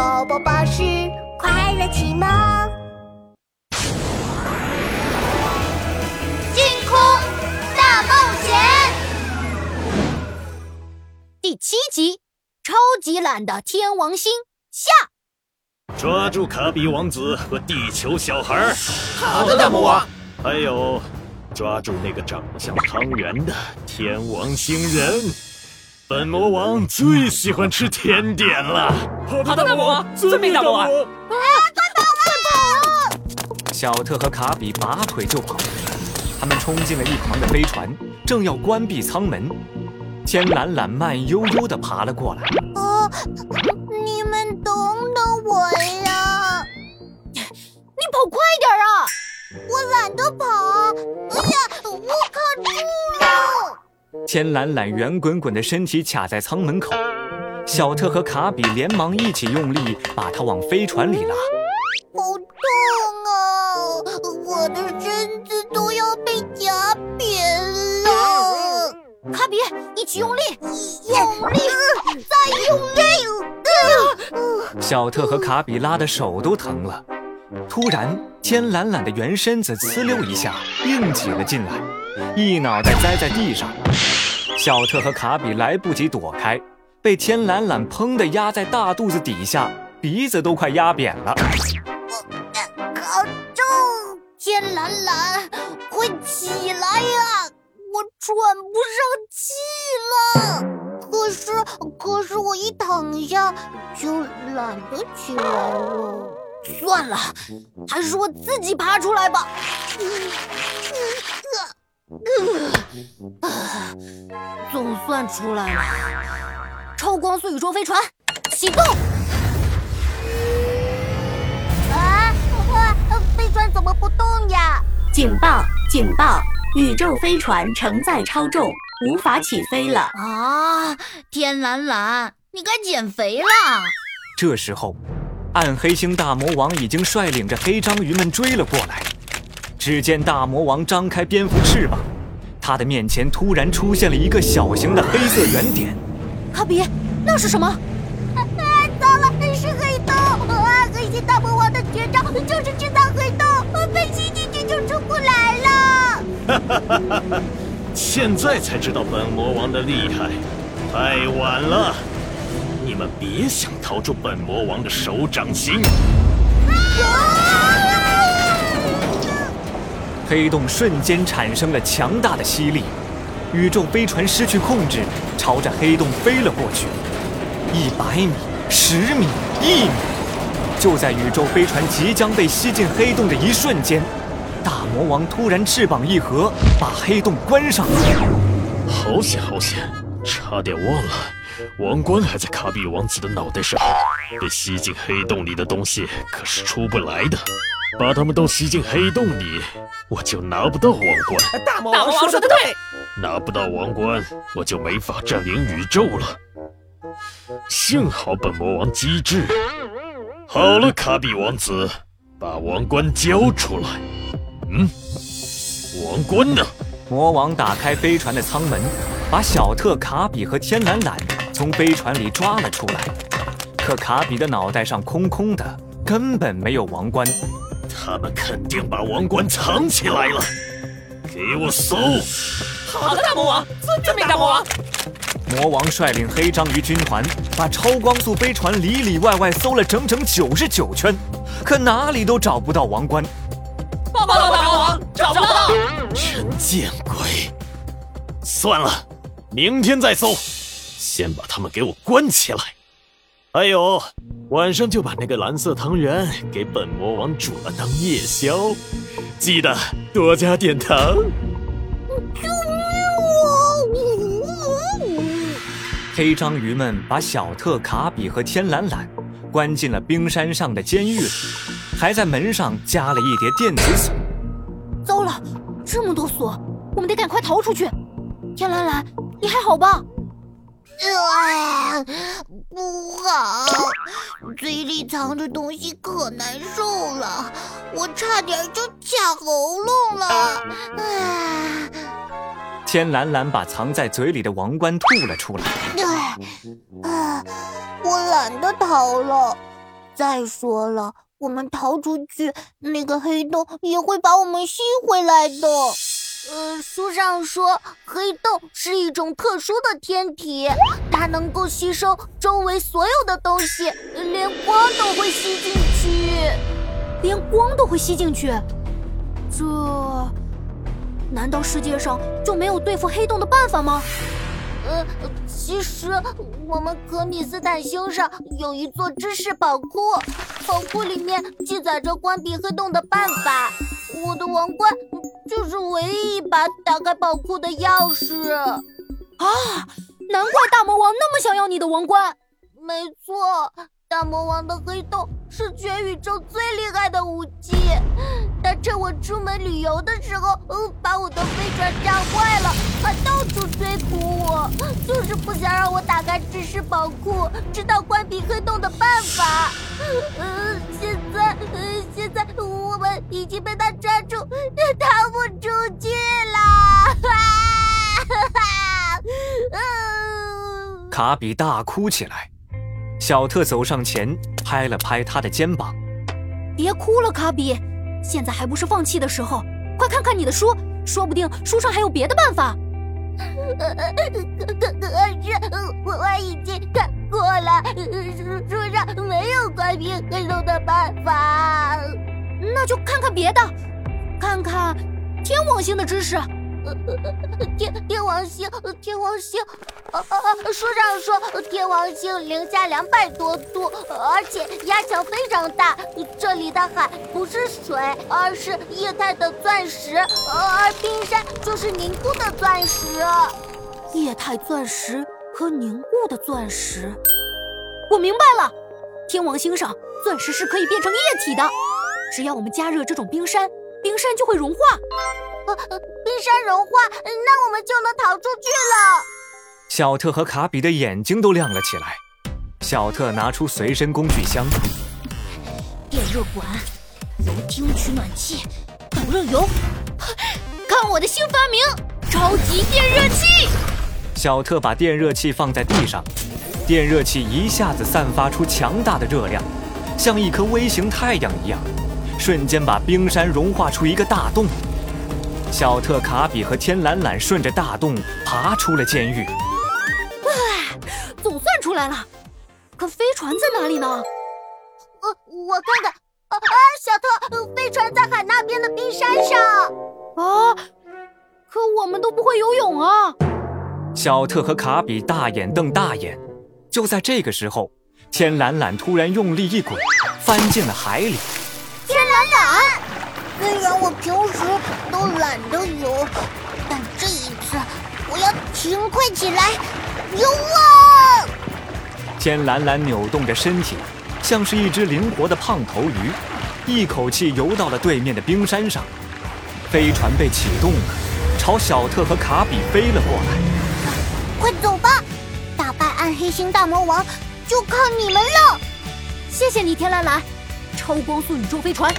宝宝巴士快乐启蒙，星空大冒险第七集：超级懒的天王星下。抓住卡比王子和地球小孩。好的，大魔王。还有，抓住那个长得像汤圆的天王星人。本魔王最喜欢吃甜点了。好的，大魔王。遵命，大魔王。啊！快跑！快跑！小特和卡比拔腿就跑，他们冲进了一旁的飞船，正要关闭舱门。天懒懒慢悠悠地爬了过来。呃！你们等等我呀！你跑快点啊！我懒得跑。了！天懒懒圆滚滚的身体卡在舱门口，小特和卡比连忙一起用力把它往飞船里拉。好痛啊！我的身子都要被夹扁了。卡比，一起用力，用力，再用力！小特和卡比拉的手都疼了。突然，天懒懒的圆身子呲溜一下硬挤了进来，一脑袋栽在地上。小特和卡比来不及躲开，被天懒懒砰的压在大肚子底下，鼻子都快压扁了。卡住！天懒懒，快起来呀！我喘不上气了。可是，可是我一躺下就懒得起来了。算了，还是我自己爬出来吧。呃呃呃总算出来了。超光速宇宙飞船启动。啊！飞船怎么不动呀？警报！警报！宇宙飞船承载超重，无法起飞了。啊！天蓝蓝，你该减肥了。这时候。暗黑星大魔王已经率领着黑章鱼们追了过来。只见大魔王张开蝙蝠翅膀，他的面前突然出现了一个小型的黑色圆点。卡比，那是什么？啊！糟了，是黑洞！啊！黑心大魔王的绝招就是制造黑洞，被吸进去就出不来了。哈哈哈哈哈！现在才知道本魔王的厉害，太晚了。你们别想逃出本魔王的手掌心！黑洞瞬间产生了强大的吸力，宇宙飞船失去控制，朝着黑洞飞了过去。一百米，十米，一米，就在宇宙飞船即将被吸进黑洞的一瞬间，大魔王突然翅膀一合，把黑洞关上了。好险，好险，差点忘了。王冠还在卡比王子的脑袋上，被吸进黑洞里的东西可是出不来的。把他们都吸进黑洞里，我就拿不到王冠。大魔王说的对，拿不到王冠，我就没法占领宇宙了。幸好本魔王机智。好了，卡比王子，把王冠交出来。嗯，王冠呢？魔王打开飞船的舱门，把小特、卡比和天蓝蓝。从飞船里抓了出来，可卡比的脑袋上空空的，根本没有王冠。他们肯定把王冠藏起来了，给我搜！好的，大魔王，遵命，大魔王。魔王率领黑章鱼军团，把超光速飞船里里外外搜了整整九十九圈，可哪里都找不到王冠。报告大魔王，找不到！真见鬼！算了，明天再搜。先把他们给我关起来，还有晚上就把那个蓝色汤圆给本魔王煮了当夜宵，记得多加点糖。救命啊！黑章鱼们把小特、卡比和天蓝蓝关进了冰山上的监狱里，还在门上加了一叠电子锁。糟了，这么多锁，我们得赶快逃出去。天蓝蓝，你还好吧？啊，不好！嘴里藏着东西可难受了，我差点就卡喉咙了。啊！天蓝蓝把藏在嘴里的王冠吐了出来。啊！我懒得逃了，再说了，我们逃出去，那个黑洞也会把我们吸回来的。呃，书上说，黑洞是一种特殊的天体，它能够吸收周围所有的东西，连光都会吸进去。连光都会吸进去？这……难道世界上就没有对付黑洞的办法吗？呃，其实我们可米斯坦星上有一座知识宝库，宝库里面记载着关闭黑洞的办法。我的王冠就是唯一一把打开宝库的钥匙啊！难怪大魔王那么想要你的王冠。没错，大魔王的黑洞是全宇宙最厉害的武器。他趁我出门旅游的时候，把我的飞船炸坏了，还到处追捕我，就是不想让我打开知识宝库，知道关闭黑洞的办法。呃，现在，呃现在我们已经被他抓住，逃不出去了。卡比大哭起来，小特走上前拍了拍他的肩膀：“别哭了，卡比。”现在还不是放弃的时候，快看看你的书，说不定书上还有别的办法。可可可是我我已经看过了，书书上没有关闭黑洞的办法。那就看看别的，看看天王星的知识。天天王星，天王星，啊啊！书上说天王星零下两百多度，而且压强非常大。这里的海不是水，而是液态的钻石，而冰山就是凝固的钻石。液态钻石和凝固的钻石，我明白了。天王星上钻石是可以变成液体的，只要我们加热这种冰山，冰山就会融化。冰山融化，那我们就能逃出去了。小特和卡比的眼睛都亮了起来。小特拿出随身工具箱，电热管、油汀取暖器、导热油，看我的新发明——超级电热器！小特把电热器放在地上，电热器一下子散发出强大的热量，像一颗微型太阳一样，瞬间把冰山融化出一个大洞。小特、卡比和天懒懒顺着大洞爬出了监狱。唉，总算出来了。可飞船在哪里呢？呃，我看看。啊啊，小特，飞船在海那边的冰山上。啊，可我们都不会游泳啊。小特和卡比大眼瞪大眼。就在这个时候，天懒懒突然用力一滚，翻进了海里。天懒懒。虽然我平时都懒得游，但这一次我要勤快起来，游啊！天蓝蓝扭动着身体，像是一只灵活的胖头鱼，一口气游到了对面的冰山上。飞船被启动了，朝小特和卡比飞了过来。快走吧，打败暗黑星大魔王就靠你们了！谢谢你，天蓝蓝，超光速宇宙飞船。